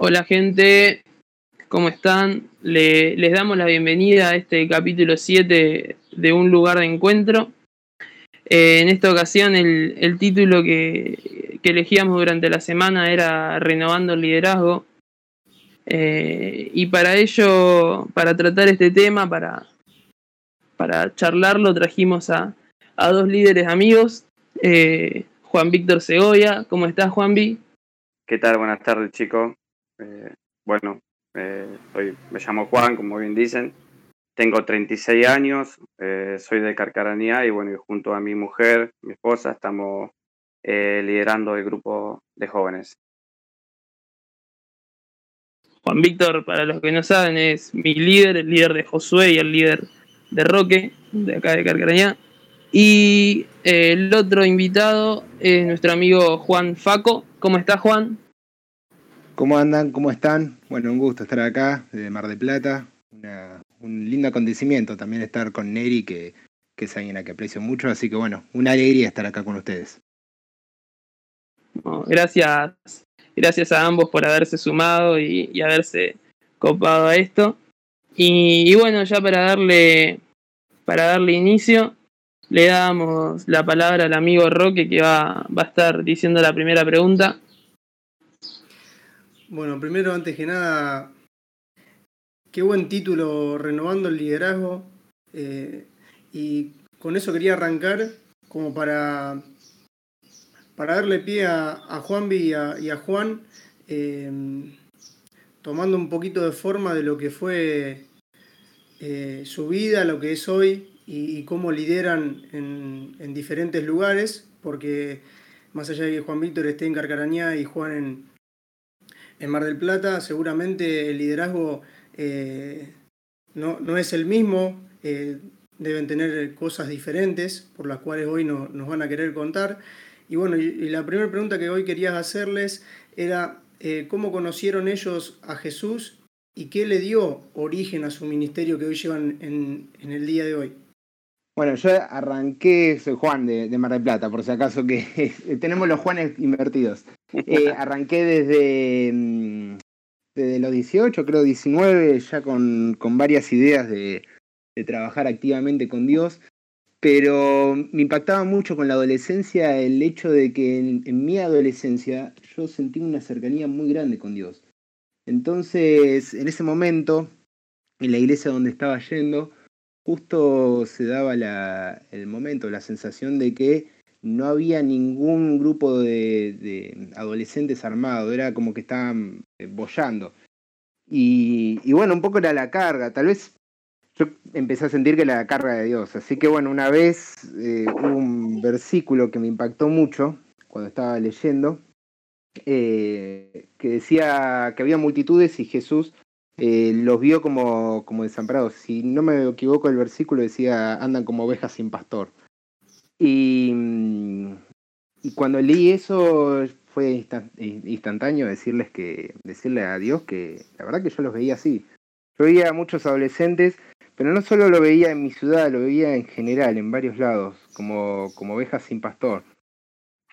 Hola gente, ¿cómo están? les damos la bienvenida a este capítulo 7 de Un lugar de encuentro. Eh, en esta ocasión el, título que, elegíamos durante la semana era Renovando el Liderazgo. Eh, y para ello, para tratar este tema, para, para charlarlo, trajimos a, dos líderes amigos. Eh, Juan Víctor Segovia, ¿cómo estás Juan Ví? ¿Qué tal? Buenas tardes chicos. Eh, bueno, eh, me llamo Juan, como bien dicen, tengo 36 años, eh, soy de Carcaranía y bueno, junto a mi mujer, mi esposa, estamos liderando el grupo de jóvenes. Juan Víctor, para los que no saben, es mi líder, el líder de Josué y el líder de Roque, de acá de Carcaranía. Y el otro invitado es nuestro amigo Juan Faco. ¿Cómo está Juan? ¿Cómo andan? ¿Cómo están? Bueno, un gusto estar acá, de Mar de Plata. un lindo acontecimiento también estar con Neri, que, es alguien a que aprecio mucho. Así que bueno, una alegría estar acá con ustedes. gracias, gracias a ambos por haberse sumado y, haberse copado a esto. Y, bueno, ya para darle, para darle inicio, le damos la palabra al amigo Roque que va, va a estar diciendo la primera pregunta. Bueno, primero, antes que nada, qué buen título, Renovando el Liderazgo. Eh, y con eso quería arrancar como para, para darle pie a, a Juanvi y a, Juan, eh, tomando un poquito de forma de lo que fue eh, su vida, lo que es hoy y, cómo lideran en, en, diferentes lugares, porque más allá de que Juan Víctor esté en Carcarañá y Juan en, en Mar del Plata seguramente el liderazgo eh, no, es el mismo, eh, deben tener cosas diferentes por las cuales hoy nos van a querer contar. Y bueno, la primera pregunta que hoy querías hacerles era eh, cómo conocieron ellos a Jesús y qué le dio origen a su ministerio que hoy llevan en el día de hoy. Bueno, yo arranqué, soy Juan de, Mar del Plata, por si acaso que tenemos los Juanes invertidos. Eh, arranqué desde, mm, desde los 18, creo 19, ya con, varias ideas de, trabajar activamente con Dios, pero me impactaba mucho con la adolescencia el hecho de que en mi adolescencia yo sentí una cercanía muy grande con Dios. Entonces, en ese momento, en la iglesia donde estaba yendo, justo se daba el momento, la sensación de que no había ningún grupo de, adolescentes armados, era como que estaban eh, bollando. Y, bueno, un poco era la carga, tal vez yo empecé a sentir que era la carga de Dios. Así que bueno, una vez eh, un versículo que me impactó mucho cuando estaba leyendo, eh, que decía que había multitudes y Jesús eh, los vio como, como desamparados. Si no me equivoco, el versículo decía, andan como ovejas sin pastor. Y, mm, y cuando leí eso fue instantáneo decirles que, decirle a Dios que la verdad que yo los veía así. Yo veía a muchos adolescentes, pero no solo lo veía en mi ciudad, lo veía en general, en varios lados, como, como ovejas sin pastor.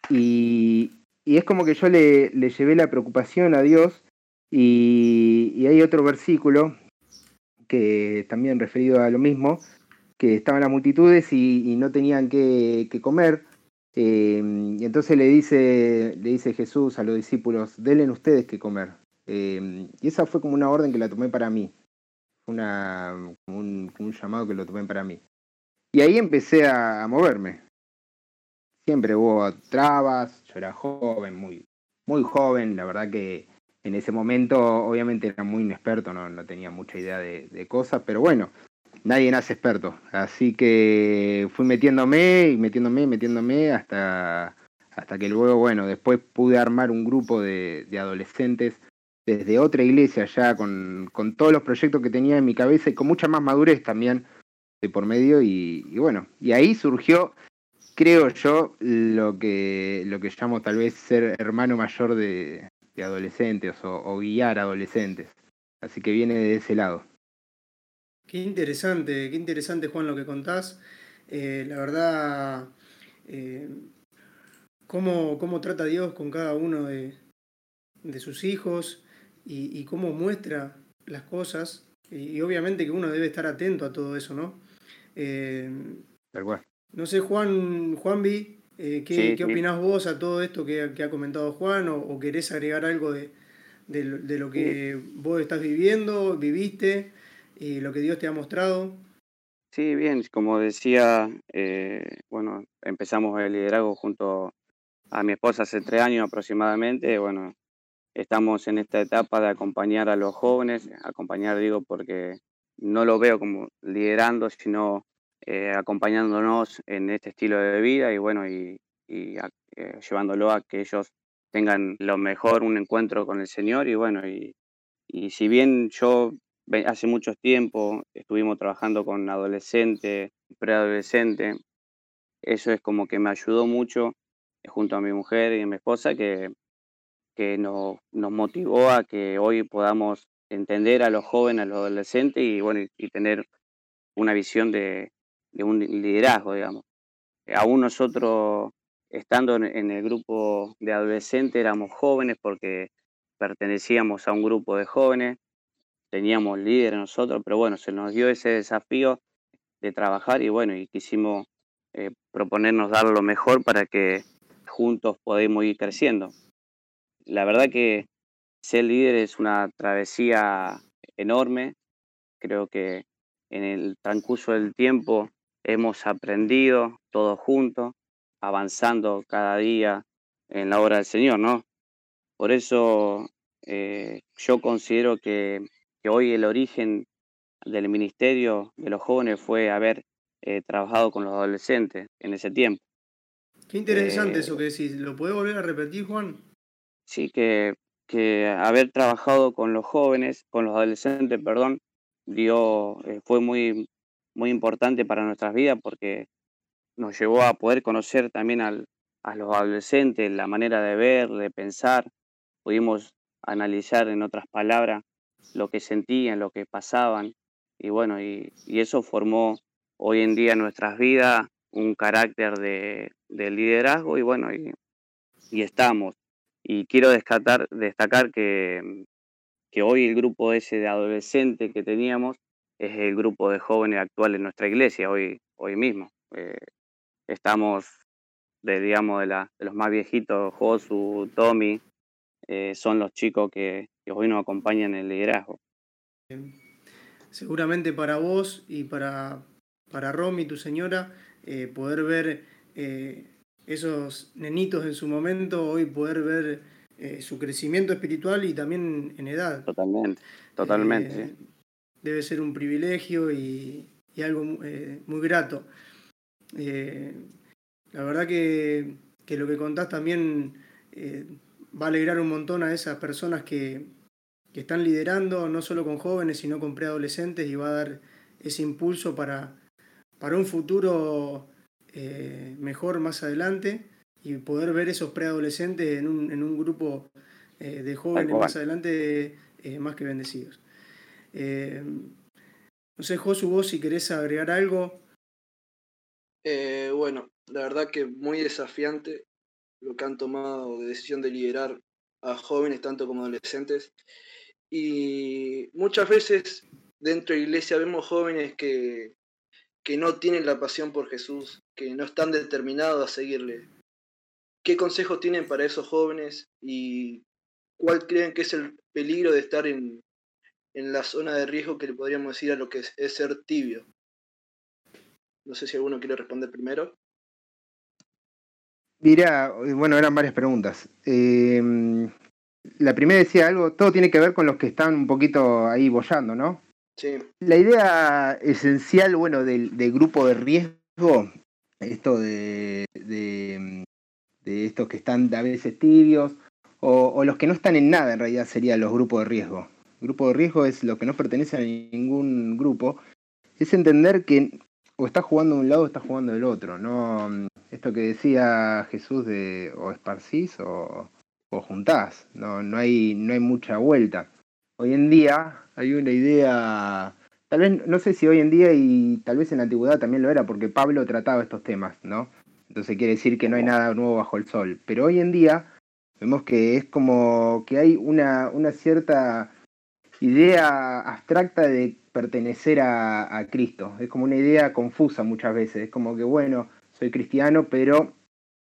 Y, y es como que yo le, le llevé la preocupación a Dios y, hay otro versículo que también referido a lo mismo, que estaban las multitudes y, no tenían que, comer. Eh, y entonces le dice, le dice Jesús a los discípulos, denle ustedes que comer. Eh, y esa fue como una orden que la tomé para mí, una, un, llamado que lo tomé para mí. Y ahí empecé a, moverme. Siempre hubo trabas, yo era joven, muy, muy joven, la verdad que en ese momento obviamente era muy inexperto, no, tenía mucha idea de, cosas, pero bueno, nadie nace experto. Así que fui metiéndome y metiéndome y metiéndome hasta, hasta que luego, bueno, después pude armar un grupo de, adolescentes desde otra iglesia ya con, con, todos los proyectos que tenía en mi cabeza y con mucha más madurez también de por medio y, bueno, y ahí surgió, creo yo, lo que, lo que llamo tal vez ser hermano mayor de, de adolescentes o, guiar adolescentes. Así que viene de ese lado. Qué interesante, qué interesante Juan lo que contás. Eh, la verdad, eh, cómo, trata Dios con cada uno de, sus hijos y, cómo muestra las cosas. Y, obviamente que uno debe estar atento a todo eso, ¿no? Eh, no sé, Juan, Juanvi, eh, ¿qué, ¿qué opinás vos a todo esto que, ha comentado Juan? ¿O, querés agregar algo de, de, lo que vos estás viviendo, viviste y lo que Dios te ha mostrado? Sí, bien, como decía, eh, bueno, empezamos el liderazgo junto a mi esposa hace tres años aproximadamente. Bueno, estamos en esta etapa de acompañar a los jóvenes, acompañar digo porque no lo veo como liderando, sino eh, acompañándonos en este estilo de vida y bueno, y, eh, llevándolo a que ellos tengan lo mejor, un encuentro con el Señor y bueno, y, si bien yo hace mucho tiempo estuvimos trabajando con adolescentes, preadolescentes. Eso es como que me ayudó mucho eh, junto a mi mujer y a mi esposa que, que nos motivó a que hoy podamos entender a los jóvenes, a los adolescentes y, bueno, y, tener una visión de, de, un liderazgo, digamos. Aún nosotros, estando en el grupo de adolescentes, éramos jóvenes porque pertenecíamos a un grupo de jóvenes teníamos líderes nosotros, pero bueno, se nos dio ese desafío de trabajar y bueno, y quisimos eh, proponernos dar lo mejor para que juntos podamos ir creciendo. La verdad que ser líder es una travesía enorme. Creo que en el transcurso del tiempo hemos aprendido todos juntos, avanzando cada día en la obra del Señor, ¿no? Por eso eh, yo considero que que hoy el origen del Ministerio de los Jóvenes fue haber eh, trabajado con los adolescentes en ese tiempo. Qué interesante eh, eso que decís. ¿Lo puede volver a repetir, Juan? Sí, que, que haber trabajado con los jóvenes, con los adolescentes, perdón, dio, eh, fue muy, muy importante para nuestras vidas porque nos llevó a poder conocer también al, a los adolescentes, la manera de ver, de pensar. Pudimos analizar, en otras palabras, lo que sentían, lo que pasaban. Y bueno, y, eso formó hoy en día en nuestras vidas un carácter de, liderazgo y bueno, y, estamos. Y quiero destacar, destacar que, que hoy el grupo ese de adolescentes que teníamos es el grupo de jóvenes actual en nuestra iglesia, hoy, hoy mismo. Eh, estamos, de, digamos, de, la, de los más viejitos, Josu, Tommy, eh, son los chicos que, que hoy nos acompañan en el liderazgo. Seguramente para vos y para, para Romy, tu señora, eh, poder ver esos nenitos en su momento, hoy poder ver su crecimiento espiritual y también en edad. Totalmente, totalmente. Debe ser un privilegio y, y algo muy grato. la verdad que, que, lo que contás también va a alegrar un montón a esas personas que, que están liderando, no solo con jóvenes, sino con preadolescentes, y va a dar ese impulso para, para un futuro eh, mejor más adelante y poder ver esos preadolescentes en un, en un grupo eh, de jóvenes más adelante eh, más que bendecidos. No sé, Josu, vos si querés agregar algo. bueno, la verdad que muy desafiante lo que han tomado de decisión de liderar a jóvenes tanto como adolescentes. Y muchas veces dentro de la iglesia vemos jóvenes que, que no tienen la pasión por Jesús, que no están determinados a seguirle. ¿Qué consejos tienen para esos jóvenes y cuál creen que es el peligro de estar en, en la zona de riesgo que le podríamos decir a lo que es, ser tibio? No sé si alguno quiere responder primero. Mira, bueno, eran varias preguntas. Eh, la primera decía algo, todo tiene que ver con los que están un poquito ahí bollando, ¿no? Sí. La idea esencial, bueno, del, grupo de riesgo, esto de, de, estos que están a veces tibios, o, los que no están en nada, en realidad serían los grupos de riesgo. Grupo de riesgo es los que no pertenecen a ningún grupo. Es entender que o está jugando un lado o está jugando del otro. No, esto que decía Jesús de o esparcís o, o juntás, no, no, hay, no hay mucha vuelta. Hoy en día hay una idea, tal vez, no sé si hoy en día y tal vez en la antigüedad también lo era, porque Pablo trataba estos temas, ¿no? Entonces quiere decir que no hay nada nuevo bajo el sol. Pero hoy en día Vemos que es como que hay una, una cierta idea abstracta de pertenecer a, a, Cristo. Es como una idea confusa muchas veces. Es como que, bueno, soy cristiano, pero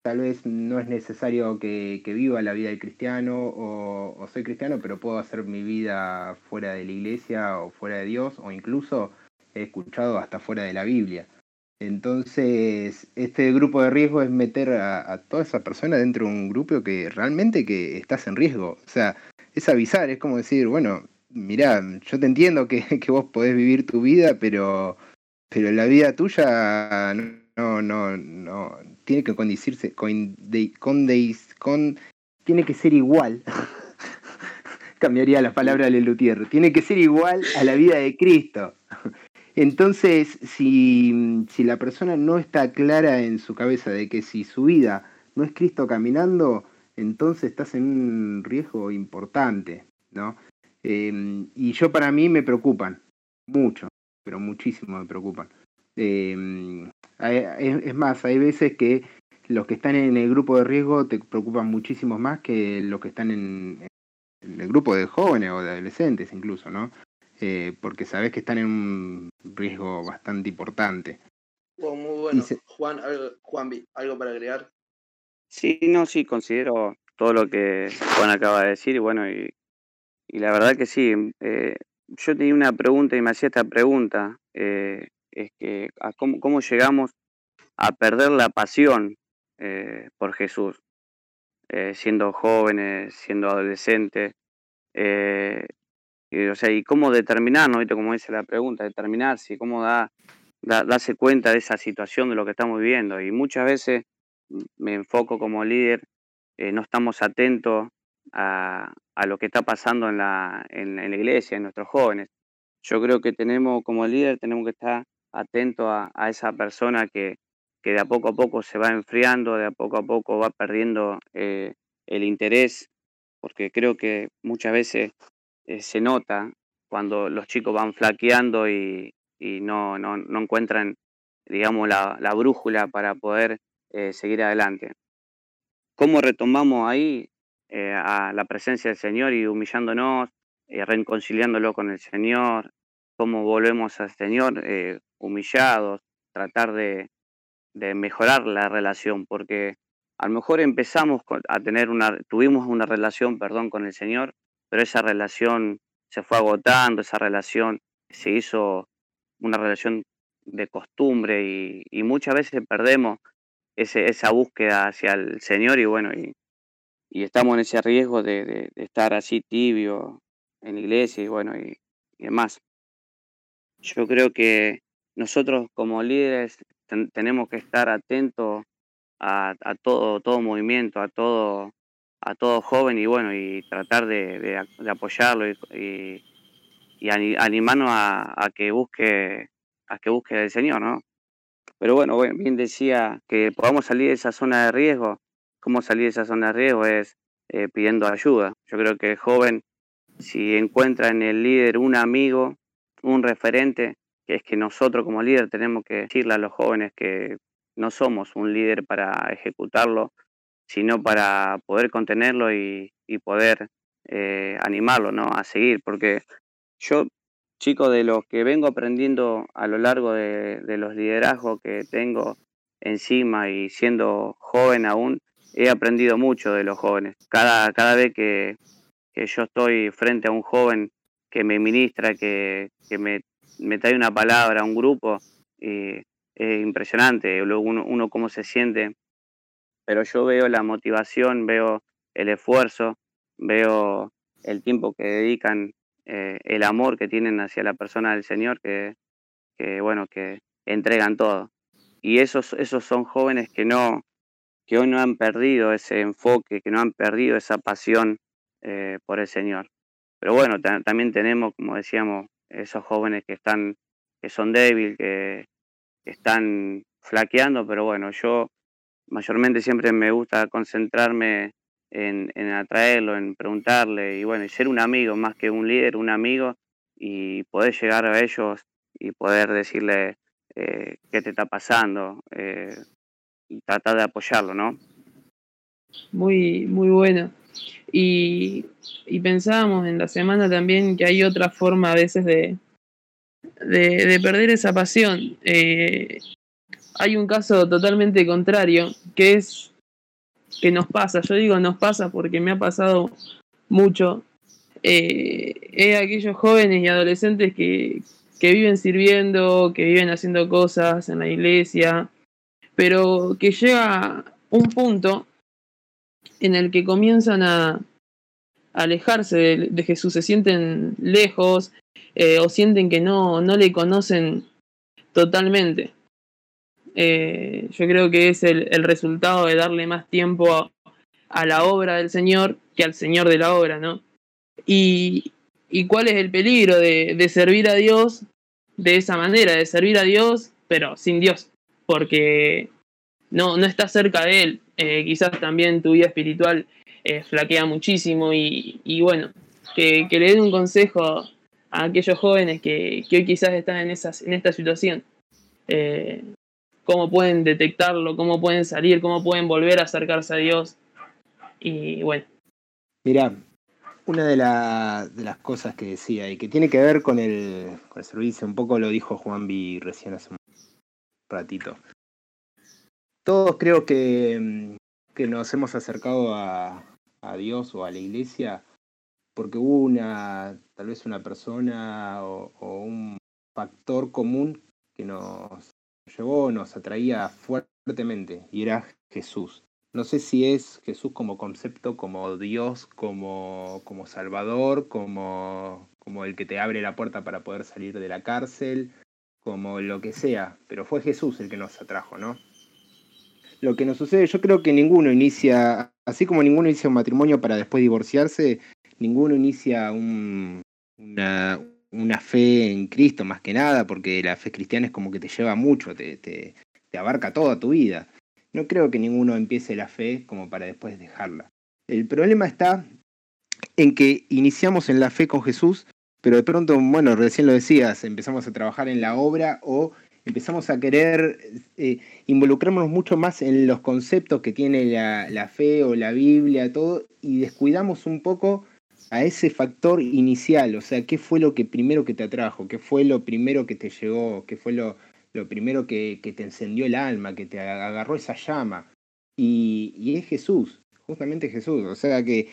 tal vez no es necesario que, que viva la vida de cristiano, o, o, soy cristiano, pero puedo hacer mi vida fuera de la iglesia o fuera de Dios, o incluso he escuchado hasta fuera de la Biblia. Entonces, este grupo de riesgo es meter a, a, toda esa persona dentro de un grupo que realmente que estás en riesgo. O sea, es avisar, es como decir, bueno, mirá, yo te entiendo que, que vos podés vivir tu vida, pero, pero la vida tuya no, no, no, tiene que condicirse, con, con, con, tiene que ser igual. Cambiaría la palabra de Lelutier. Tiene que ser igual a la vida de Cristo. Entonces, si, si la persona no está clara en su cabeza de que si su vida no es Cristo caminando, entonces estás en un riesgo importante, ¿no? Eh, y yo para mí me preocupan, mucho, pero muchísimo me preocupan. Eh, es más, hay veces que los que están en el grupo de riesgo te preocupan muchísimo más que los que están en, en el grupo de jóvenes o de adolescentes incluso, ¿no? Eh, porque sabes que están en un riesgo bastante importante. Bueno, muy bueno. Se... Juan, algo, Juan, ¿algo para agregar? Sí, no, sí, considero todo lo que Juan acaba de decir y bueno, y, y la verdad que sí. Eh, yo tenía una pregunta y me hacía esta pregunta, eh, es que cómo, cómo, llegamos a perder la pasión eh, por Jesús, siendo jóvenes, siendo adolescentes. Y, o sea, y cómo determinar, ¿no? Como dice la pregunta, determinarse, cómo da, da, darse cuenta de esa situación de lo que estamos viviendo. Y muchas veces me enfoco como líder, no estamos atentos a, lo que está pasando en la, en, la iglesia, en nuestros jóvenes. Yo creo que tenemos, como líder, tenemos que estar atentos a, a esa persona que, que, de a poco a poco se va enfriando, de a poco a poco va perdiendo eh, el interés, porque creo que muchas veces eh, se nota cuando los chicos van flaqueando y, y no, no, no, encuentran, digamos, la, la, brújula para poder eh, seguir adelante. ¿Cómo retomamos ahí eh, a la presencia del Señor y humillándonos, eh, reconciliándolo con el Señor? ¿Cómo volvemos al Señor eh, humillados, tratar de, de mejorar la relación? Porque a lo mejor empezamos a tener una, tuvimos una relación, perdón, con el Señor, pero esa relación se fue agotando, esa relación se hizo una relación de costumbre y, y muchas veces perdemos ese, esa búsqueda hacia el Señor y bueno, y, y estamos en ese riesgo de, de, estar así tibio en iglesia y bueno, y, demás. Yo creo que nosotros como líderes ten, tenemos que estar atentos a, a, todo, todo movimiento, a todo, a todo joven y bueno, y tratar de, de, apoyarlo y, y, y animarnos a, a, que busque a que busque el Señor, ¿no? Pero bueno, bien decía que podamos salir de esa zona de riesgo. ¿Cómo salir de esa zona de riesgo? Es eh, pidiendo ayuda. Yo creo que el joven, si encuentra en el líder un amigo, un referente, que es que nosotros como líder tenemos que decirle a los jóvenes que no somos un líder para ejecutarlo, sino para poder contenerlo y, poder eh, animarlo ¿no? a seguir. Porque yo, chico, de los que vengo aprendiendo a lo largo de, de los liderazgos que tengo encima y siendo joven aún, he aprendido mucho de los jóvenes. Cada, cada vez que, que yo estoy frente a un joven que me ministra, que, que me, me, trae una palabra, un grupo, es impresionante uno, uno cómo se siente pero yo veo la motivación, veo el esfuerzo, veo el tiempo que dedican, eh, el amor que tienen hacia la persona del Señor, que, que, bueno, que entregan todo. Y esos, esos son jóvenes que no, que hoy no han perdido ese enfoque, que no han perdido esa pasión eh, por el Señor. Pero bueno, también tenemos, como decíamos, esos jóvenes que están, que son débiles, que, están flaqueando, pero bueno, yo mayormente siempre me gusta concentrarme en, atraerlo, en preguntarle y bueno, ser un amigo más que un líder, un amigo y poder llegar a ellos y poder decirle eh, qué te está pasando eh, y tratar de apoyarlo, ¿no? Muy, muy bueno. Y, y pensábamos en la semana también que hay otra forma a veces de, de, de perder esa pasión. Eh, hay un caso totalmente contrario, que es que nos pasa, yo digo nos pasa porque me ha pasado mucho, eh, es aquellos jóvenes y adolescentes que, que viven sirviendo, que viven haciendo cosas en la iglesia, pero que llega un punto en el que comienzan a, alejarse de, Jesús, se sienten lejos eh, o sienten que no, no le conocen totalmente. Eh, yo creo que es el, resultado de darle más tiempo a, la obra del Señor que al Señor de la obra, ¿no? Y, cuál es el peligro de, servir a Dios de esa manera, de servir a Dios, pero sin Dios, porque no, no está cerca de Él. Eh, quizás también tu vida espiritual eh, flaquea muchísimo y, y bueno, que, que, le den un consejo a aquellos jóvenes que, que hoy quizás están en, esas, en esta situación. Eh, cómo pueden detectarlo, cómo pueden salir, cómo pueden volver a acercarse a Dios. Y bueno. Mira, una de, la, de, las cosas que decía y que tiene que ver con el, con el servicio, un poco lo dijo Juan B recién hace un ratito. Todos creo que, que nos hemos acercado a, a Dios o a la iglesia porque hubo una, tal vez una persona o, o un factor común que nos llevó, nos atraía fuertemente y era Jesús. No sé si es Jesús como concepto, como Dios, como, como Salvador, como, como el que te abre la puerta para poder salir de la cárcel, como lo que sea, pero fue Jesús el que nos atrajo, ¿no? Lo que nos sucede, yo creo que ninguno inicia, así como ninguno inicia un matrimonio para después divorciarse, ninguno inicia un, una, fe en Cristo más que nada, porque la fe cristiana es como que te lleva mucho, te, te, abarca toda tu vida. No creo que ninguno empiece la fe como para después dejarla. El problema está en que iniciamos en la fe con Jesús, pero de pronto, bueno, recién lo decías, empezamos a trabajar en la obra o empezamos a querer eh, involucrarnos mucho más en los conceptos que tiene la, fe o la Biblia, todo, y descuidamos un poco a ese factor inicial, o sea, ¿qué fue lo que primero que te atrajo? ¿Qué fue lo primero que te llegó? ¿Qué fue lo, lo primero que, que, te encendió el alma, que te agarró esa llama? Y, y es Jesús, justamente Jesús. O sea que,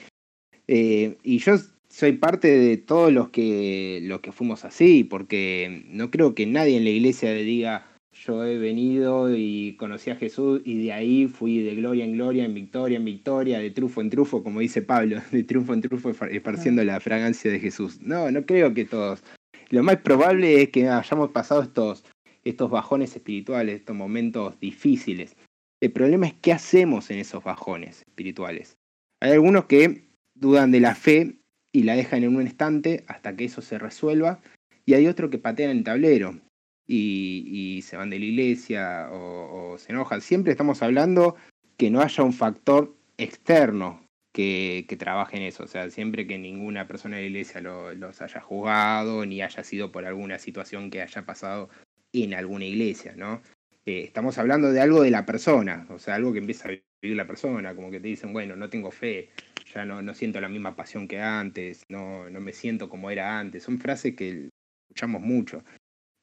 eh, y yo soy parte de todos los que, los que fuimos así, porque no creo que nadie en la iglesia le diga, yo he venido y conocí a Jesús y de ahí fui de gloria en gloria, en victoria en victoria, de trufo en trufo, como dice Pablo, de triunfo en trufo esparciendo la fragancia de Jesús. No, no creo que todos. Lo más probable es que hayamos pasado estos, estos bajones espirituales, estos momentos difíciles. El problema es qué hacemos en esos bajones espirituales. Hay algunos que dudan de la fe y la dejan en un estante hasta que eso se resuelva, y hay otros que patean el tablero y, se van de la iglesia o, se enojan. Siempre estamos hablando que no haya un factor externo que, que, trabaje en eso. O sea, siempre que ninguna persona de la iglesia lo, los haya juzgado ni haya sido por alguna situación que haya pasado en alguna iglesia, ¿no? Eh, estamos hablando de algo de la persona, o sea, algo que empieza a la persona, como que te dicen, bueno, no tengo fe, ya no, no siento la misma pasión que antes, no, no me siento como era antes. Son frases que escuchamos mucho.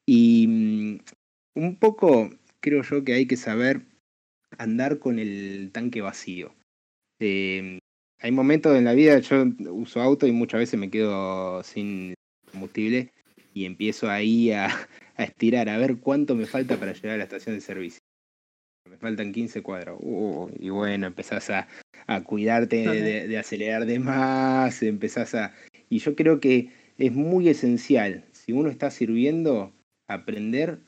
Y um, un poco creo yo que hay que saber andar con el tanque vacío. Eh, hay momentos en la vida, yo uso auto y muchas veces me quedo sin combustible y empiezo ahí a, a estirar, a ver cuánto me falta para llegar a la estación de servicio. Me faltan 15 cuadros. Uh, y bueno, empezás a, a cuidarte de, de, de, acelerar de más, empezás a... Y yo creo que es muy esencial, si uno está sirviendo, aprender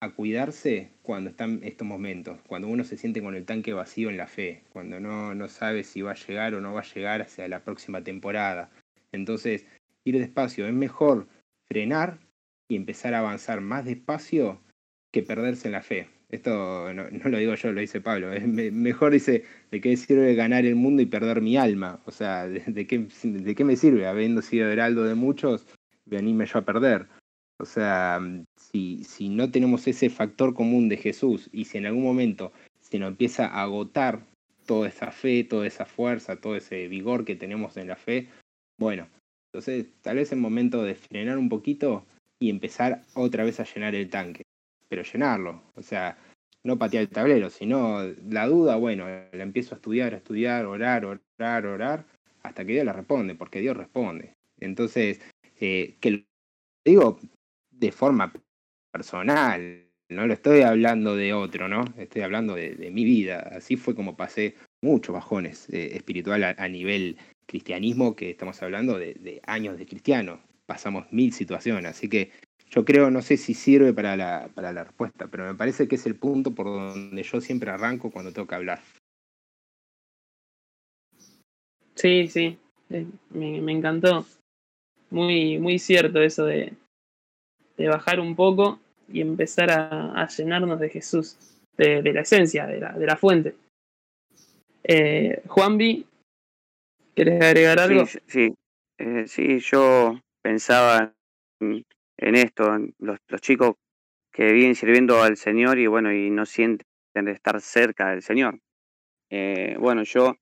a cuidarse cuando están estos momentos, cuando uno se siente con el tanque vacío en la fe, cuando no, no sabe si va a llegar o no va a llegar hacia la próxima temporada. Entonces, ir despacio, es mejor frenar y empezar a avanzar más despacio que perderse en la fe. Esto no, lo digo yo, lo dice Pablo. Mejor dice, ¿de qué sirve ganar el mundo y perder mi alma? O sea, ¿de, de, qué, ¿de qué me sirve? Habiendo sido heraldo de muchos, venirme yo a perder. O sea, si, si no tenemos ese factor común de Jesús y si en algún momento se nos empieza a agotar toda esa fe, toda esa fuerza, todo ese vigor que tenemos en la fe. Bueno, entonces tal vez es momento de frenar un poquito y empezar otra vez a llenar el tanque, pero llenarlo, o sea, no patear el tablero, sino la duda, bueno, la empiezo a estudiar, a estudiar, orar, orar, orar, hasta que Dios la responde, porque Dios responde. Entonces, eh, que lo digo de forma personal, no lo estoy hablando de otro, ¿no? Estoy hablando de, mi vida. Así fue como pasé muchos bajones eh, espiritual a, nivel cristianismo, que estamos hablando de, años de cristiano. Pasamos mil situaciones, así que yo creo, no sé si sirve para la, para la respuesta, pero me parece que es el punto por donde yo siempre arranco cuando tengo que hablar. Sí, sí, eh, me, encantó. Muy, muy cierto eso de, de bajar un poco y empezar a, llenarnos de Jesús, de, la esencia, de la, de la fuente. Eh, Juanvi, ¿quieres agregar algo? Sí, sí, eh, sí yo pensaba en, esto, en los, chicos que vienen sirviendo al Señor y bueno, y no sienten de estar cerca del Señor. Eh, bueno, yo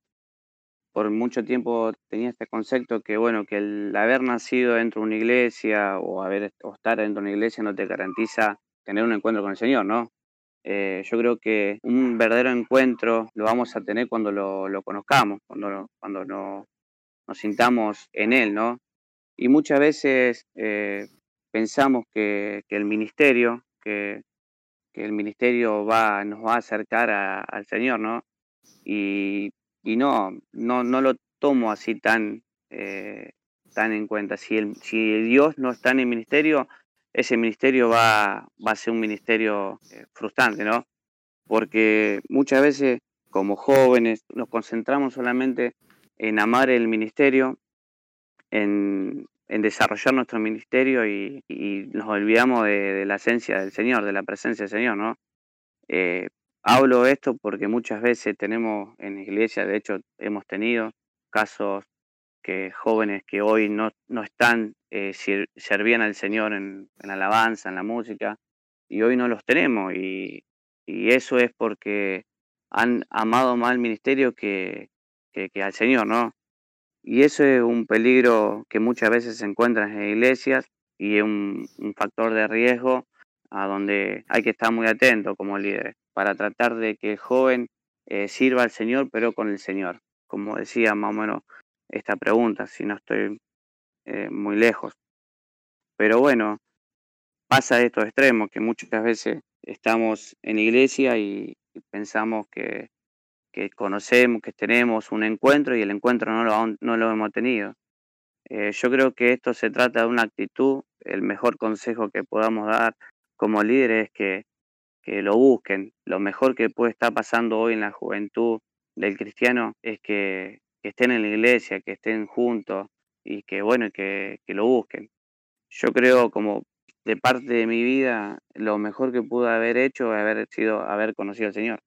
por mucho tiempo tenía este concepto que bueno, que el haber nacido dentro de una iglesia o haber o estar dentro de una iglesia no te garantiza tener un encuentro con el Señor, ¿no? Eh, yo creo que un verdadero encuentro lo vamos a tener cuando lo, conozcamos, cuando, cuando nos sintamos en Él, ¿no? Y muchas veces eh, pensamos que, el ministerio, que, el ministerio va, nos va a acercar al Señor, ¿no? Y, no, no, no lo tomo así tan, eh, tan en cuenta. Si, el, si Dios no está en el ministerio, ese ministerio va, va a ser un ministerio eh, frustrante, ¿no? Porque muchas veces como jóvenes nos concentramos solamente en amar el ministerio, en, desarrollar nuestro ministerio y, nos olvidamos de, la esencia del Señor, de la presencia del Señor, ¿no? Eh, hablo esto porque muchas veces tenemos en la iglesia, de hecho hemos tenido casos que jóvenes que hoy no, no están, eh, servían al Señor en, en, alabanza, en la música, y hoy no los tenemos. Y, y eso es porque han amado más al ministerio que, que, al Señor, ¿no? Y eso es un peligro que muchas veces se encuentra en iglesias y es un, factor de riesgo a donde hay que estar muy atento como líderes para tratar de que el joven eh, sirva al Señor, pero con el Señor. Como decía más o menos esta pregunta, si no estoy eh, muy lejos. Pero bueno, pasa estos extremos, que muchas veces estamos en iglesia y, pensamos que, conocemos, que tenemos un encuentro y el encuentro no lo, no lo hemos tenido. Eh, yo creo que esto se trata de una actitud, el mejor consejo que podamos dar como líderes es que, que lo busquen. Lo mejor que puede estar pasando hoy en la juventud del cristiano es que que estén en la iglesia, que estén juntos y que bueno, que, que lo busquen. Yo creo como de parte de mi vida, lo mejor que pude haber hecho es haber sido haber conocido al Señor.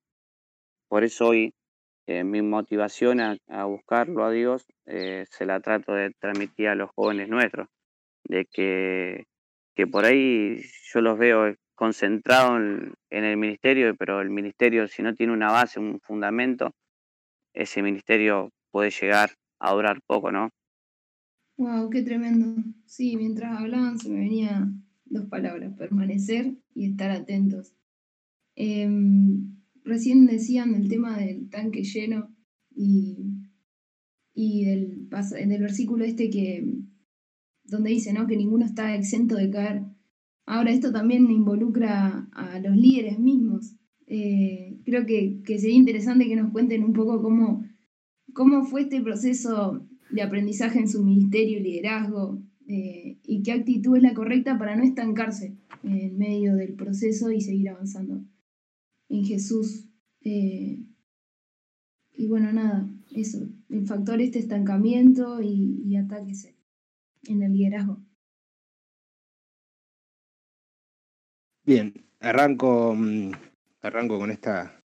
Por eso hoy eh, mi motivación a, buscarlo a Dios eh, se la trato de transmitir a los jóvenes nuestros, de que, que por ahí yo los veo concentrados en, en, el ministerio, pero el ministerio si no tiene una base, un fundamento, ese ministerio puede llegar a durar poco, ¿no? Wow, qué tremendo. Sí, mientras hablaban se me venían dos palabras, permanecer y estar atentos. Em, recién decían el tema del tanque lleno y, y del, del versículo este que donde dice ¿no? que ninguno está exento de caer. Ahora esto también involucra a los líderes mismos. Eh, creo que, que sería interesante que nos cuenten un poco cómo ¿Cómo fue este proceso de aprendizaje en su ministerio y liderazgo? Eh, ¿Y qué actitud es la correcta para no estancarse en medio del proceso y seguir avanzando en Jesús? Eh, y bueno, nada, eso, el factor este estancamiento y, ataques en el liderazgo. Bien, arranco, mm, arranco con esta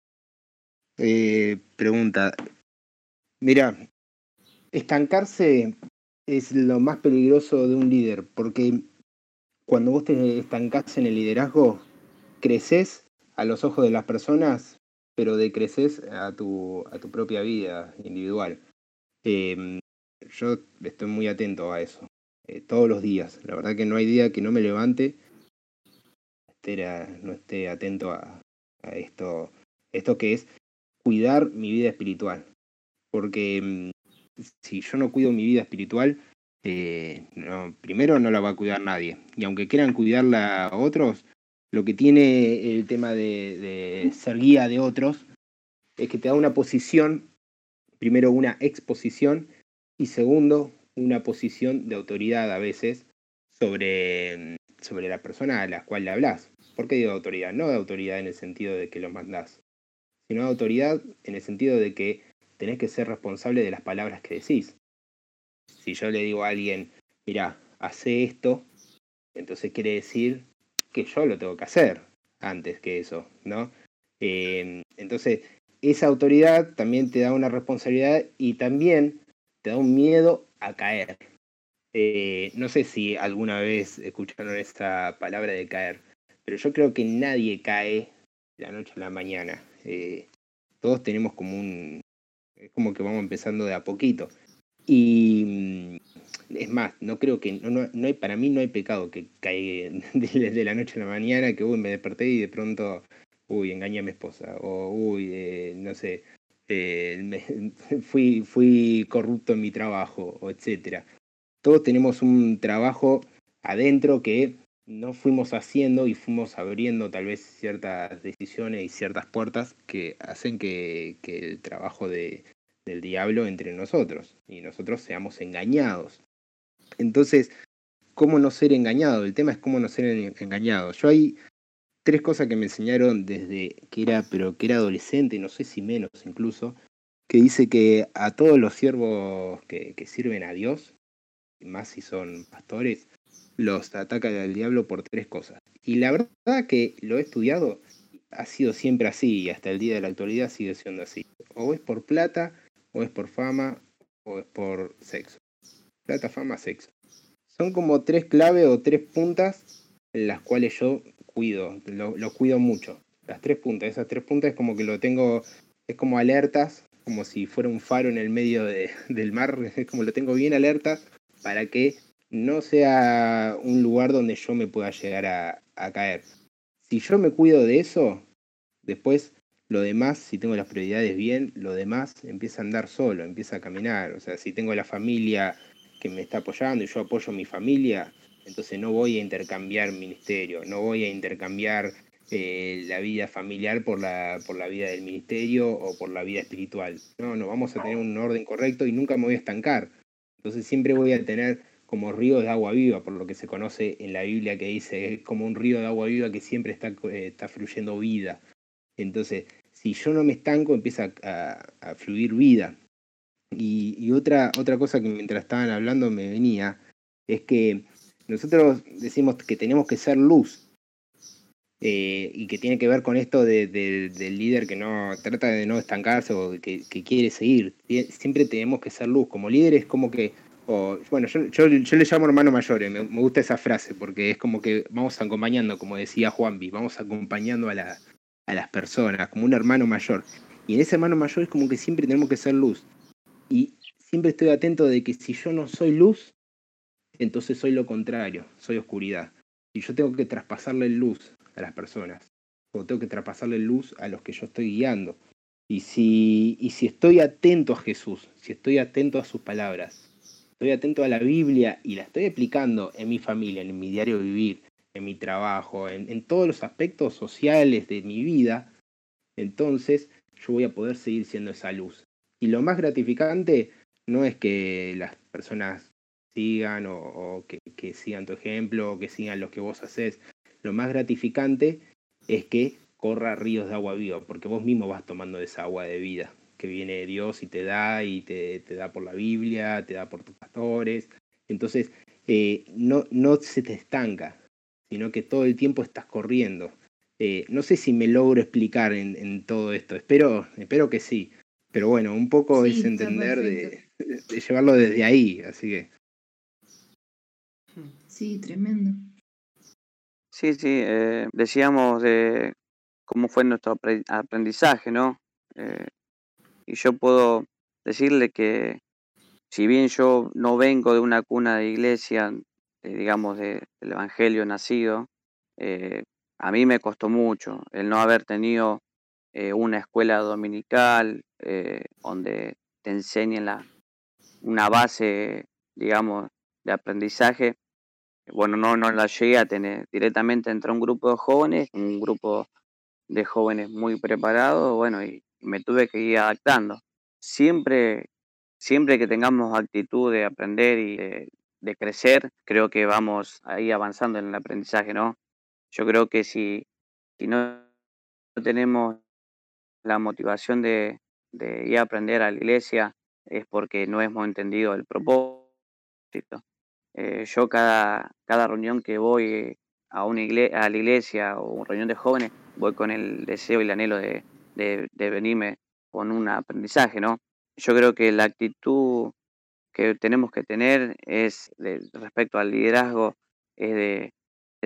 eh, pregunta. Mira, estancarse es lo más peligroso de un líder, porque cuando vos te estancás en el liderazgo, creces a los ojos de las personas, pero decreces a tu, a tu propia vida individual. Em, yo estoy muy atento a eso, eh, todos los días. La verdad que no hay día que no me levante no esté atento a, esto, esto que es cuidar mi vida espiritual. Porque mm, si yo no cuido mi vida espiritual, eh, primero no la va a cuidar nadie. Y aunque quieran cuidarla a otros, lo que tiene el tema de, ser guía de otros es que te da una posición, primero una exposición y segundo una posición de autoridad a veces sobre, sobre la persona a la cual le hablas. ¿Por qué digo autoridad? No de autoridad en el sentido de que lo mandás, sino de autoridad en el sentido de que tenés que ser responsable de las palabras que decís. Si yo le digo a alguien, mira, hace esto, entonces quiere decir que yo lo tengo que hacer antes que eso, ¿no? Em, entonces, esa autoridad también te da una responsabilidad y también te da un miedo a caer. Eh, no sé si alguna vez escucharon esta palabra de caer, pero yo creo que nadie cae de la noche a la mañana. Eh, todos tenemos como un... Es como que vamos empezando de a poquito. Y mm, es más, no creo que... No, no, hay, para mí no hay pecado que cae de, la noche a la mañana, que uy, me desperté y de pronto, uy, engañé a mi esposa. O uy, eh, no sé, fui, fui corrupto en mi trabajo, o etcétera todos tenemos un trabajo adentro que no fuimos haciendo y fuimos abriendo tal vez ciertas decisiones y ciertas puertas que hacen que, el trabajo de, del diablo entre nosotros y nosotros seamos engañados. Entonces, ¿cómo no ser engañado? El tema es cómo no ser engañado. Yo hay tres cosas que me enseñaron desde que era, pero que era adolescente, no sé si menos incluso, que dice que a todos los siervos que sirven a Dios, más si son pastores, los ataca el diablo por tres cosas. Y la verdad que lo he estudiado, ha sido siempre así y hasta el día de la actualidad sigue siendo así. O es por plata, o es por fama, o es por sexo. Plata, fama, sexo. Son como tres claves o tres puntas en las cuales yo cuido, lo, cuido mucho. Las tres puntas, esas tres puntas es como que lo tengo, es como alertas, como si fuera un faro en el medio de, del mar, es como lo tengo bien alertas para que no sea un lugar donde yo me pueda llegar a, caer. Si yo me cuido de eso, después lo demás, si tengo las prioridades bien, lo demás empieza a andar solo, empieza a caminar. O sea, si tengo la familia que me está apoyando y yo apoyo a mi familia, entonces no voy a intercambiar ministerio, no voy a intercambiar eh, la vida familiar por la, por la vida del ministerio o por la vida espiritual. No, no, vamos a tener un orden correcto y nunca me voy a estancar. Entonces siempre voy a tener como río de agua viva, por lo que se conoce en la Biblia que dice, es como un río de agua viva que siempre está, eh, está fluyendo vida. Entonces, si yo no me estanco, empieza a, fluir vida. Y, otra, otra cosa que mientras estaban hablando me venía, es que nosotros decimos que tenemos que ser luz. Eh, y que tiene que ver con esto del líder que no trata de no estancarse o que, quiere seguir. Siempre tenemos que ser luz. Como líder es como que bueno, yo, yo, le llamo hermano mayor, me, gusta esa frase, porque es como que vamos acompañando, como decía Juanvi, vamos acompañando a, la, a las personas, como un hermano mayor. Y en ese hermano mayor es como que siempre tenemos que ser luz. Y siempre estoy atento de que si yo no soy luz, entonces soy lo contrario, soy oscuridad. Y yo tengo que traspasarle luz a las personas, o tengo que traspasarle luz a los que yo estoy guiando. Y si, y si estoy atento a Jesús, si estoy atento a sus palabras, estoy atento a la Biblia y la estoy aplicando en mi familia, en mi diario vivir, en mi trabajo, en, todos los aspectos sociales de mi vida, entonces yo voy a poder seguir siendo esa luz. Y lo más gratificante no es que las personas sigan o, que, sigan tu ejemplo o que sigan lo que vos haces. Lo más gratificante es que corra ríos de agua viva, porque vos mismo vas tomando esa agua de vida que viene de Dios y te da, y te, te da por la Biblia, te da por tus pastores. Entonces, eh, no, no se te estanca, sino que todo el tiempo estás corriendo. Eh, no sé si me logro explicar en, en, todo esto, espero, espero que sí. Pero bueno, un poco es entender de, de, llevarlo desde ahí, así que. Sí, tremendo. Sí, sí, eh, decíamos de cómo fue nuestro aprendizaje, ¿no? Eh, y yo puedo decirle que si bien yo no vengo de una cuna de iglesia, digamos, del Evangelio nacido, eh, a mí me costó mucho el no haber tenido eh, una escuela dominical donde te enseñen la, una base, digamos, de aprendizaje. Bueno, no, no la llegué a tener. Directamente entre un grupo de jóvenes, un grupo de jóvenes muy preparados, bueno, y me tuve que ir adaptando. Siempre, siempre que tengamos actitud de aprender y de, crecer, creo que vamos ahí avanzando en el aprendizaje, ¿no? Yo creo que si, si no tenemos la motivación de, de ir a aprender a la iglesia, es porque no hemos entendido el propósito. Eh, yo cada, cada reunión que voy a, una a la iglesia o una reunión de jóvenes, voy con el deseo y el anhelo de, de, venirme con un aprendizaje, ¿no? Yo creo que la actitud que tenemos que tener es respecto al liderazgo, es de,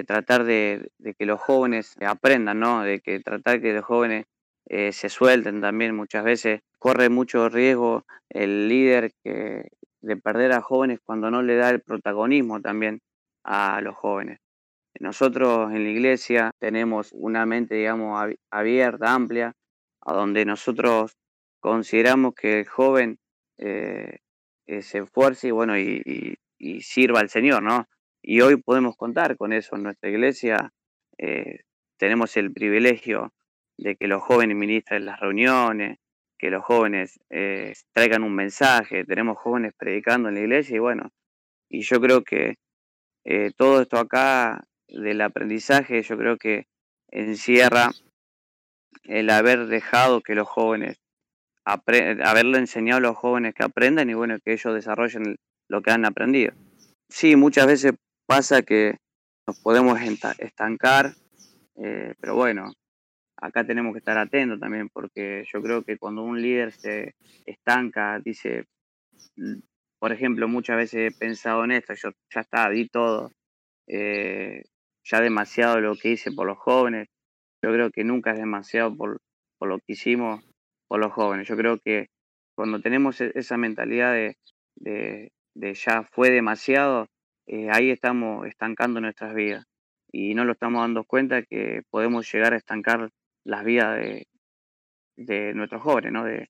tratar de, que los jóvenes aprendan, ¿no? De que tratar que los jóvenes eh, se suelten también muchas veces. Corre mucho riesgo el líder de perder a jóvenes cuando no le da el protagonismo también a los jóvenes. Nosotros en la iglesia tenemos una mente, digamos, abierta, amplia, a donde nosotros consideramos que el joven eh, eh, se esfuerce y, bueno, y, sirva al Señor, ¿no? Y hoy podemos contar con eso en nuestra iglesia. Tenemos el privilegio de que los jóvenes ministren las reuniones, que los jóvenes traigan un mensaje, tenemos jóvenes predicando en la iglesia y bueno, y yo creo que todo esto acá del aprendizaje, yo creo que encierra el haber dejado que los jóvenes, haberle enseñado a los jóvenes que aprendan y bueno, que ellos desarrollen lo que han aprendido. Sí, muchas veces pasa que nos podemos estancar, eh, pero bueno, acá tenemos que estar atentos también, porque yo creo que cuando un líder se estanca, dice, mm, por ejemplo, muchas veces he pensado en esto, yo ya está, di todo, eh, ya demasiado lo que hice por los jóvenes, yo creo que nunca es demasiado por, lo que hicimos por los jóvenes. Yo creo que cuando tenemos e-, esa mentalidad de, ya fue demasiado, eh, ahí estamos estancando nuestras vidas y no lo estamos dando cuenta que podemos llegar a estancar las vidas de, nuestros jóvenes, ¿no? de,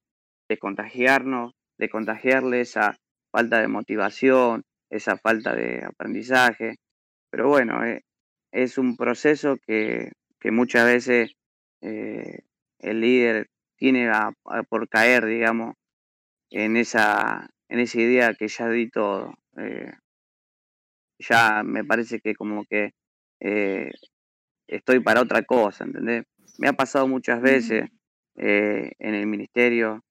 contagiarnos, de contagiarle esa falta de motivación, esa falta de aprendizaje. Pero bueno, eh, es un proceso que, que muchas veces eh, el líder tiene por caer, digamos, en esa, en esa idea que ya di todo. Eh, ya me parece que como que estoy para otra cosa, ¿entendés? Me ha pasado muchas veces en el ministerio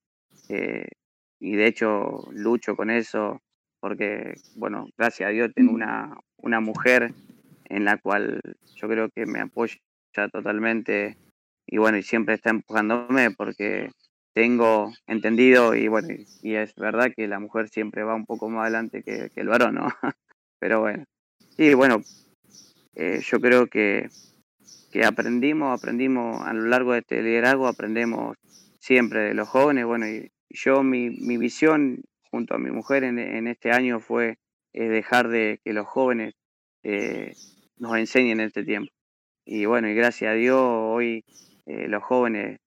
y de hecho lucho con eso porque, bueno, gracias a Dios tengo una, una mujer en la cual yo creo que me apoya totalmente y bueno, y siempre está empujándome porque tengo entendido y bueno, y es verdad que la mujer siempre va un poco más adelante que, el varón, ¿no? Pero bueno, y bueno, eh, yo creo que, que aprendimos, aprendimos a lo largo de este liderazgo, aprendemos siempre de los jóvenes, bueno, y yo mi, mi visión junto a mi mujer en, este año fue eh, dejar de que los jóvenes eh, nos enseñen en este tiempo. Y bueno, y gracias a Dios hoy eh, los jóvenes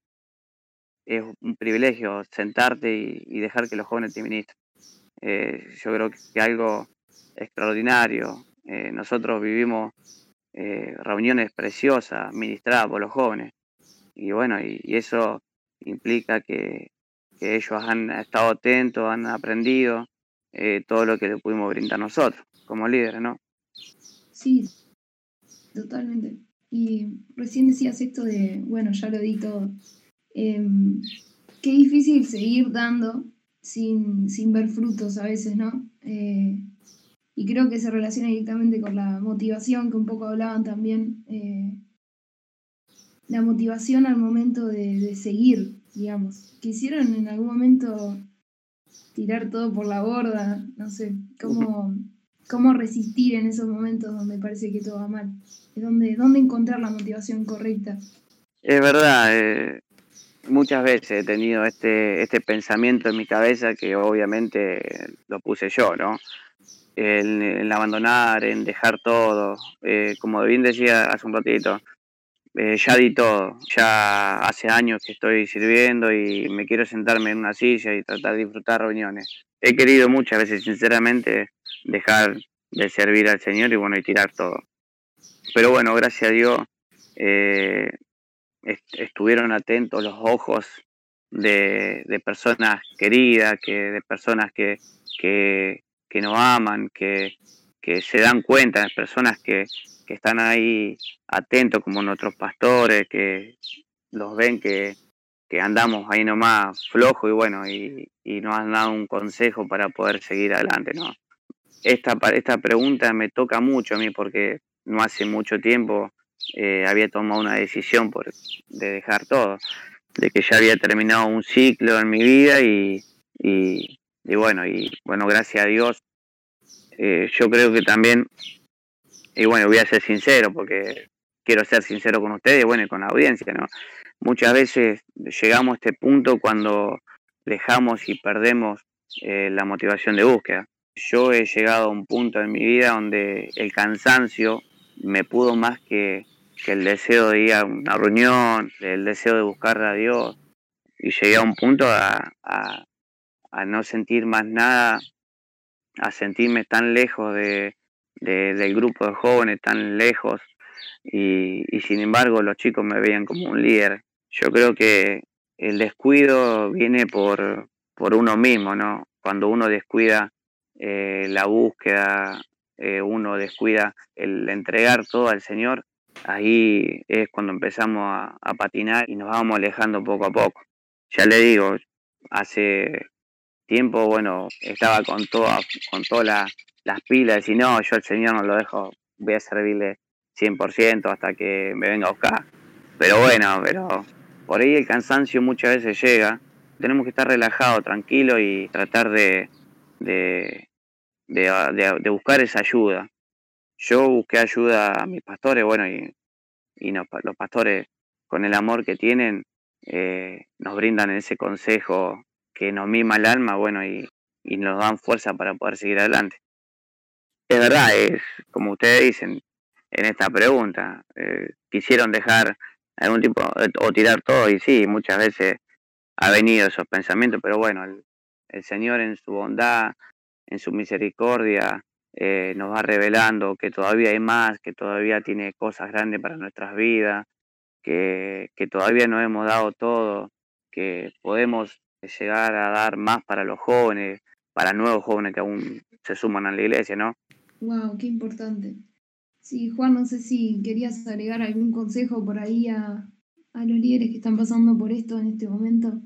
es un privilegio sentarte y, dejar que los jóvenes te ministren. Yo creo que algo extraordinario. Nosotros vivimos reuniones preciosas ministradas por los jóvenes. Y bueno, y, eso implica que, ellos han estado atentos, han aprendido todo lo que le pudimos brindar nosotros como líderes, ¿no? Sí, totalmente. Y recién decías esto de, bueno, ya lo di todo. Em, qué difícil seguir dando sin, ver frutos a veces, ¿no? Eh, y creo que se relaciona directamente con la motivación que un poco hablaban también. Eh, la motivación al momento de, seguir, digamos. Quisieron en algún momento tirar todo por la borda, no sé, cómo, cómo resistir en esos momentos donde parece que todo va mal. ¿Dónde, dónde encontrar la motivación correcta? Es verdad, eh, muchas veces he tenido este, este pensamiento en mi cabeza que obviamente lo puse yo, ¿no? En, abandonar, en dejar todo. Eh, como bien decía hace un ratito, eh, ya di todo. Ya hace años que estoy sirviendo y me quiero sentarme en una silla y tratar de disfrutar reuniones. He querido muchas veces, sinceramente, dejar de servir al Señor y bueno, y tirar todo. Pero bueno, gracias a Dios, eh, estuvieron atentos los ojos de, personas queridas, que, de personas que, que, nos aman, que, que, se dan cuenta, de personas que, están ahí atentos como nuestros pastores, que los ven que, andamos ahí nomás flojo y bueno, y, y, nos han dado un consejo para poder seguir adelante, ¿no? Esta, esta pregunta me toca mucho a mí porque no hace mucho tiempo eh, había tomado una decisión por, de dejar todo, de que ya había terminado un ciclo en mi vida y, y, bueno, y bueno, gracias a Dios, eh, yo creo que también, y bueno, voy a ser sincero porque quiero ser sincero con ustedes, bueno, y con la audiencia, ¿no? Muchas veces llegamos a este punto cuando dejamos y perdemos eh, la motivación de búsqueda. Yo he llegado a un punto en mi vida donde el cansancio me pudo más que, el deseo de ir a una reunión, el deseo de buscar a Dios. Y llegué a un punto a, no sentir más nada, a sentirme tan lejos de, del grupo de jóvenes, tan lejos. Y, sin embargo los chicos me veían como un líder. Yo creo que el descuido viene por, por uno mismo, ¿no? Cuando uno descuida eh, la búsqueda, eh, uno descuida el entregar todo al Señor, ahí es cuando empezamos a, patinar y nos vamos alejando poco a poco. Ya le digo, hace tiempo, bueno, estaba con todas con todas las pilas y no, yo al Señor no lo dejo, voy a servirle 100% hasta que me venga a buscar. Pero bueno, pero por ahí el cansancio muchas veces llega. Tenemos que estar relajados, tranquilos y tratar de, de, buscar esa ayuda. Yo busqué ayuda a mis pastores, bueno, y, y los pastores con el amor que tienen eh, nos brindan ese consejo que nos mima el alma, bueno, y, nos dan fuerza para poder seguir adelante. Es verdad, es como ustedes dicen en esta pregunta, eh, quisieron dejar algún tipo o tirar todo y sí, muchas veces ha venido esos pensamientos, pero bueno, el Señor en su bondad en su misericordia eh, nos va revelando que todavía hay más, que todavía tiene cosas grandes para nuestras vidas, que, que todavía no hemos dado todo, que podemos llegar a dar más para los jóvenes, para nuevos jóvenes que aún se suman a la iglesia, ¿no? Wow, qué importante. Sí, Juan, no sé si querías agregar algún consejo por ahí a, a los líderes que están pasando por esto en este momento.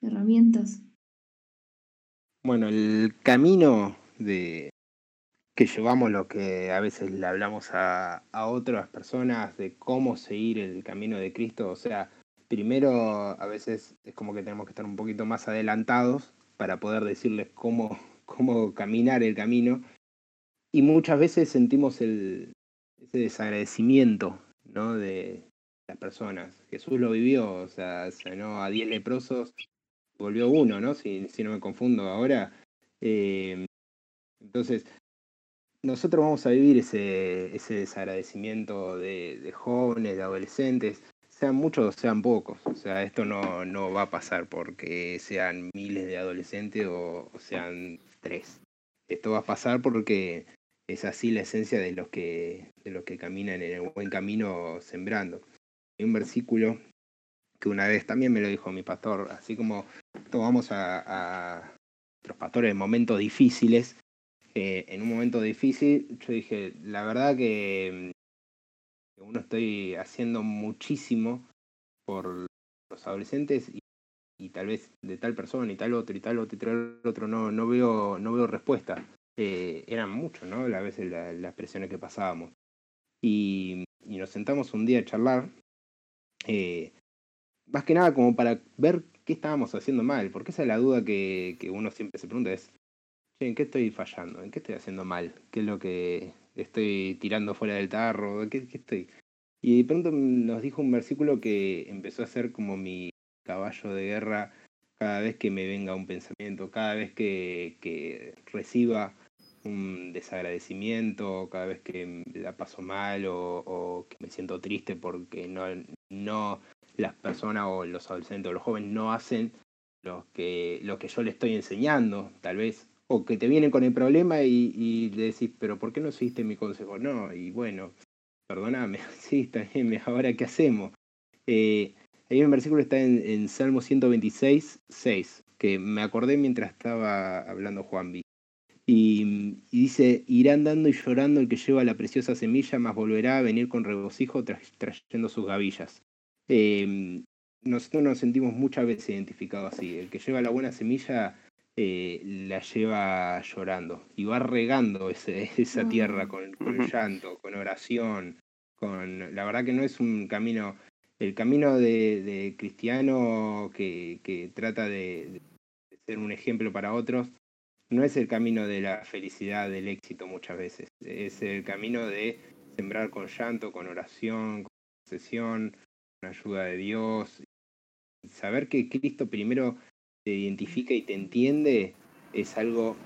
Herramientas. Bueno, el camino de que llevamos lo que a veces le hablamos a, otras personas de cómo seguir el camino de Cristo, o sea, primero a veces es como que tenemos que estar un poquito más adelantados para poder decirles cómo, cómo caminar el camino. Y muchas veces sentimos el, ese desagradecimiento ¿no? de las personas. Jesús lo vivió, o sea, sanó a diez leprosos volvió uno, ¿no? Si, si no me confundo ahora. Eh, entonces, nosotros vamos a vivir ese, ese desagradecimiento de, jóvenes, de adolescentes, sean muchos o sean pocos. O sea, esto no, no va a pasar porque sean miles de adolescentes o, sean tres. Esto va a pasar porque es así la esencia de los que, de los que caminan en el buen camino sembrando. Hay un versículo que una vez también me lo dijo mi pastor, así como tomamos a, a nuestros pastores en momentos difíciles, eh, en un momento difícil, yo dije, la verdad que, uno estoy haciendo muchísimo por los adolescentes y, tal vez de tal persona y tal otro y tal otro y tal otro no, veo, no veo respuesta. Eh, eran muchos, ¿no? A veces las presiones que pasábamos. Y, nos sentamos un día a charlar. Eh, más que nada como para ver qué estábamos haciendo mal, porque esa es la duda que, uno siempre se pregunta, es, ¿en qué estoy fallando? ¿En qué estoy haciendo mal? ¿Qué es lo que estoy tirando fuera del tarro? ¿Qué, qué estoy? Y de pronto nos dijo un versículo que empezó a ser como mi caballo de guerra cada vez que me venga un pensamiento, cada vez que, que reciba un desagradecimiento, cada vez que la paso mal o, que me siento triste porque no, no las personas o los adolescentes o los jóvenes no hacen lo que, lo que yo le estoy enseñando, tal vez, o que te vienen con el problema y, y le decís, pero ¿por qué no seguiste mi consejo? No, y bueno, perdóname, sí, bien, ahora qué hacemos. Eh, hay un versículo está en, Salmo 126, 6, que me acordé mientras estaba hablando Juan B. Y, dice, irá andando y llorando el que lleva la preciosa semilla, mas volverá a venir con regocijo trayendo sus gavillas. Em, nosotros nos sentimos muchas veces identificados así. El que lleva la buena semilla eh, la lleva llorando y va regando ese, esa tierra con, llanto, con oración, con... La verdad que no es un camino... El camino de, cristiano que, que trata de ser un ejemplo para otros no es el camino de la felicidad, del éxito muchas veces, es el camino de sembrar con llanto, con oración, con sesión, con ayuda de Dios. Saber que Cristo primero te identifica y te entiende es algo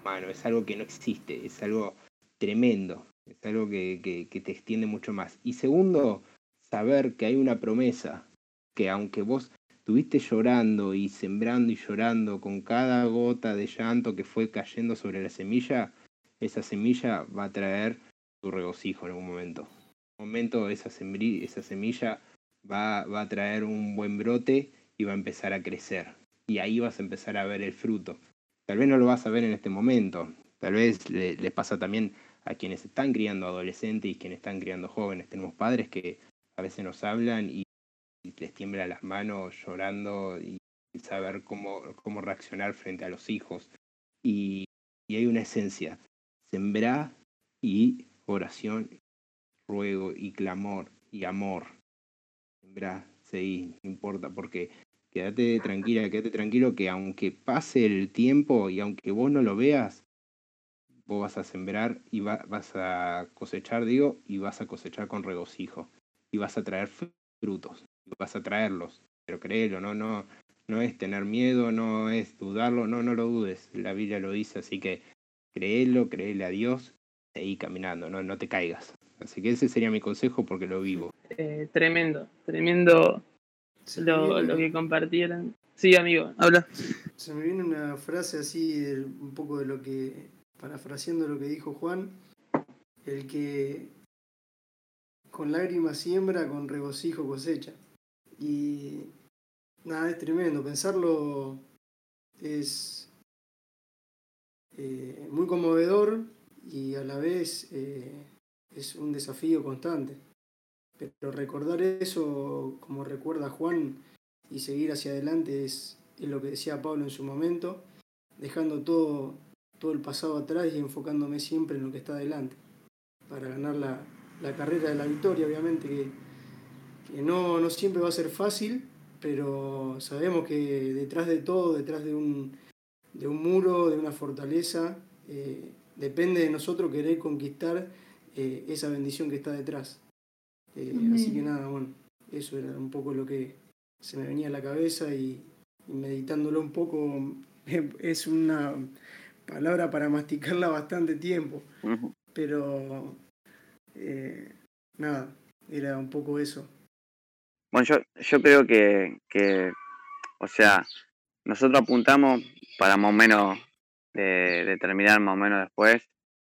humano, es algo que no existe, es algo tremendo, es algo que, que te extiende mucho más. Y segundo, saber que hay una promesa, que aunque vos estuviste llorando y sembrando y llorando con cada gota de llanto que fue cayendo sobre la semilla, esa semilla va a traer tu regocijo en algún momento. En algún momento esa, esa semilla va, va a traer un buen brote y va a empezar a crecer. Y ahí vas a empezar a ver el fruto. Tal vez no lo vas a ver en este momento. Tal vez le, le pasa también a quienes están criando adolescentes y quienes están criando jóvenes. Tenemos padres que a veces nos hablan y les tiembla las manos llorando y saber cómo, cómo reaccionar frente a los hijos. Y, y hay una esencia, sembrar y oración, ruego y clamor y amor. Sembrá, seguí, no importa, porque quédate tranquila, quédate tranquilo que aunque pase el tiempo y aunque vos no lo veas, vos vas a sembrar y vas a cosechar, digo, y vas a cosechar con regocijo y vas a traer frutos vas a traerlos. Pero créelo, no, no, no es tener miedo, no es dudarlo, no, no lo dudes. La Biblia lo dice, así que créelo, créele a Dios, seguí caminando, no, no te caigas. Así que ese sería mi consejo porque lo vivo. Eh, tremendo, tremendo lo, lo, que compartieron. Sí, amigo, habla. Se me viene una frase así, un poco de lo que, parafraseando lo que dijo Juan, el que con lágrimas siembra, con regocijo cosecha. Y nada, es tremendo. Pensarlo es eh, muy conmovedor y a la vez eh, es un desafío constante. Pero recordar eso como recuerda Juan y seguir hacia adelante es, es lo que decía Pablo en su momento, dejando todo, todo el pasado atrás y enfocándome siempre en lo que está adelante, para ganar la, la carrera de la victoria, obviamente, que, que no, no siempre va a ser fácil, pero sabemos que detrás de todo, detrás de un, de un muro, de una fortaleza, eh, depende de nosotros querer conquistar eh, esa bendición que está detrás. Eh, así que nada, bueno, eso era un poco lo que se me venía a la cabeza y, meditándolo un poco es una palabra para masticarla bastante tiempo, pero nada, era un poco eso. Bueno, yo, yo creo que, que, o sea, nosotros apuntamos para más o menos determinar más o menos después.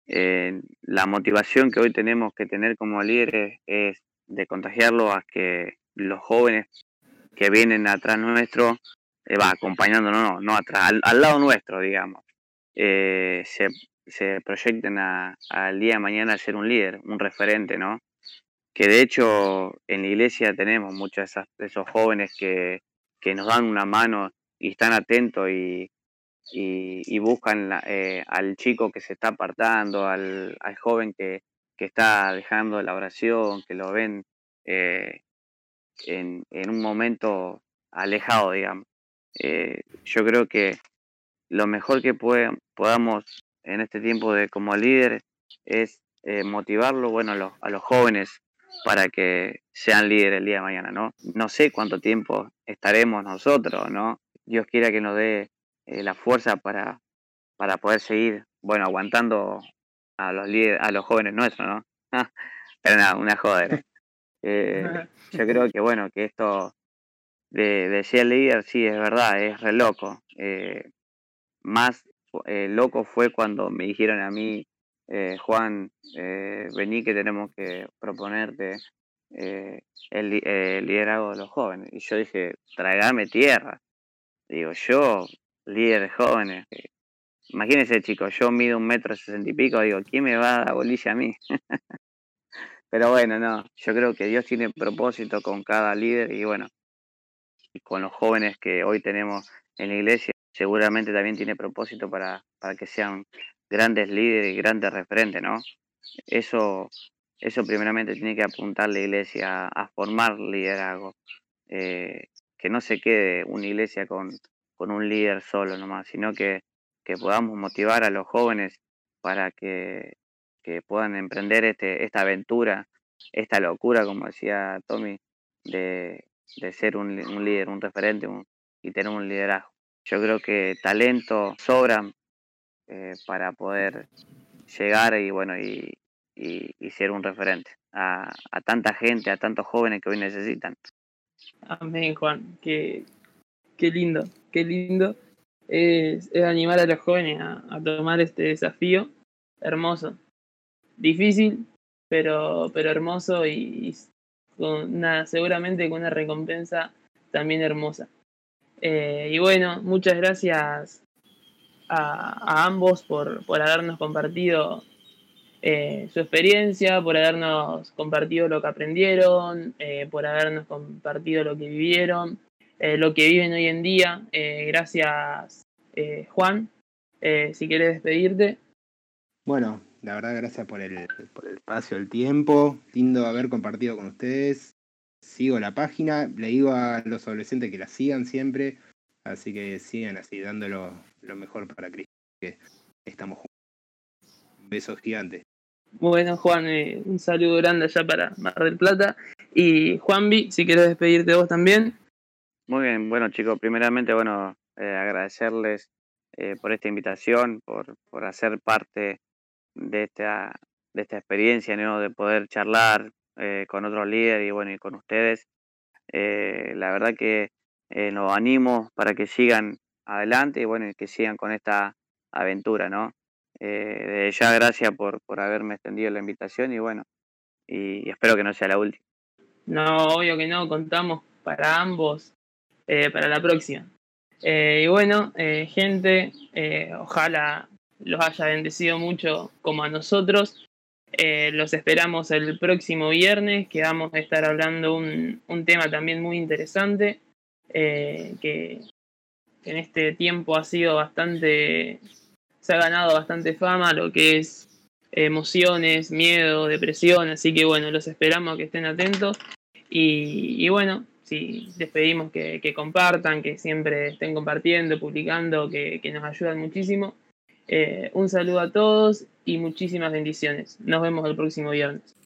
Eh, la motivación que hoy tenemos que tener como líderes es de contagiarlo a que los jóvenes que vienen atrás nuestro, eh, va acompañándonos, no, no atrás, al, lado nuestro, digamos, eh, se, se proyecten al día de mañana a ser un líder, un referente, ¿no? que de hecho en la iglesia tenemos muchos de esos jóvenes que, que, nos dan una mano y están atentos y, y, buscan eh, al chico que se está apartando, al, al joven que, que, está dejando la oración, que lo ven eh, en, en, un momento alejado, digamos. Eh, yo creo que lo mejor que podamos en este tiempo de como líder es motivarlo, bueno, a los, a los jóvenes para que sean líderes el día de mañana, ¿no? No sé cuánto tiempo estaremos nosotros, ¿no? Dios quiera que nos dé eh, la fuerza para, para poder seguir, bueno, aguantando a los líderes, a los jóvenes nuestros, ¿no? Pero nada, una joder. Eh, yo creo que, bueno, que esto de, de ser líder, sí, es verdad, es re loco. Eh, más eh, loco fue cuando me dijeron a mí, Juan, vení que tenemos que proponerte el, li- el liderazgo de los jóvenes. Y yo dije, tráigame tierra. Digo, yo, líder de jóvenes. Imagínense, chicos, yo mido un metro sesenta y pico, digo, ¿quién me va a dar bolilla a mí? Pero bueno, no, yo creo que Dios tiene propósito con cada líder y bueno, y con los jóvenes que hoy tenemos en la iglesia, seguramente también tiene propósito para, para que sean grandes líderes y grandes referentes, ¿no? Eso, eso primeramente tiene que apuntar la iglesia a, a formar liderazgo, eh, que no se quede una iglesia con, con un líder solo nomás, sino que, que podamos motivar a los jóvenes para que, que puedan emprender este, esta aventura, esta locura, como decía Tommy, de, de ser un, un líder, un referente y tener un liderazgo. Yo creo que talento sobran eh, para poder llegar y bueno y, y- y ser un referente a, a tanta gente, a tantos jóvenes que hoy necesitan. Amén, Juan. Qué, qué lindo, qué lindo. Es, animar a los jóvenes a, tomar este desafío. Hermoso. Difícil, pero, pero hermoso y, con seguramente con una recompensa también hermosa. Eh, y bueno, muchas gracias a, a ambos por, por habernos compartido eh, su experiencia, por habernos compartido lo que aprendieron, eh, por habernos compartido lo que vivieron, eh, lo que viven hoy en día. Eh, gracias, eh, Juan. Si quieres despedirte. Bueno, la verdad, gracias por el, por el espacio, el tiempo. Lindo haber compartido con ustedes. Sigo la página, le digo a los adolescentes que la sigan siempre. Así que sigan así, dándolo lo mejor para Cristo. Que estamos juntos. Un beso gigante. Bueno, Juan, eh, un saludo grande allá para Mar del Plata. Y Juanvi, si quieres despedirte vos también. Muy bien, bueno chicos, primeramente bueno, eh, agradecerles eh, por esta invitación, por, por hacer parte de esta, de esta experiencia, ¿no? de poder charlar eh, con otros líderes y bueno, y con ustedes. Eh, la verdad que eh, los animo para que sigan adelante y bueno, que sigan con esta aventura, ¿no? Eh, ya gracias por, por haberme extendido la invitación y bueno, y espero que no sea la última. No, obvio que no, contamos para ambos eh, para la próxima. Eh, y bueno, eh, gente, ojalá los haya bendecido mucho como a nosotros. Los esperamos el próximo viernes, que vamos a estar hablando un, un tema también muy interesante, que, en este tiempo ha sido bastante, se ha ganado bastante fama, lo que es emociones, miedo, depresión, así que bueno, los esperamos que estén atentos. Y bueno, sí, les pedimos que, compartan, que siempre estén compartiendo, publicando, que, que nos ayudan muchísimo. Eh, un saludo a todos y muchísimas bendiciones. Nos vemos el próximo viernes.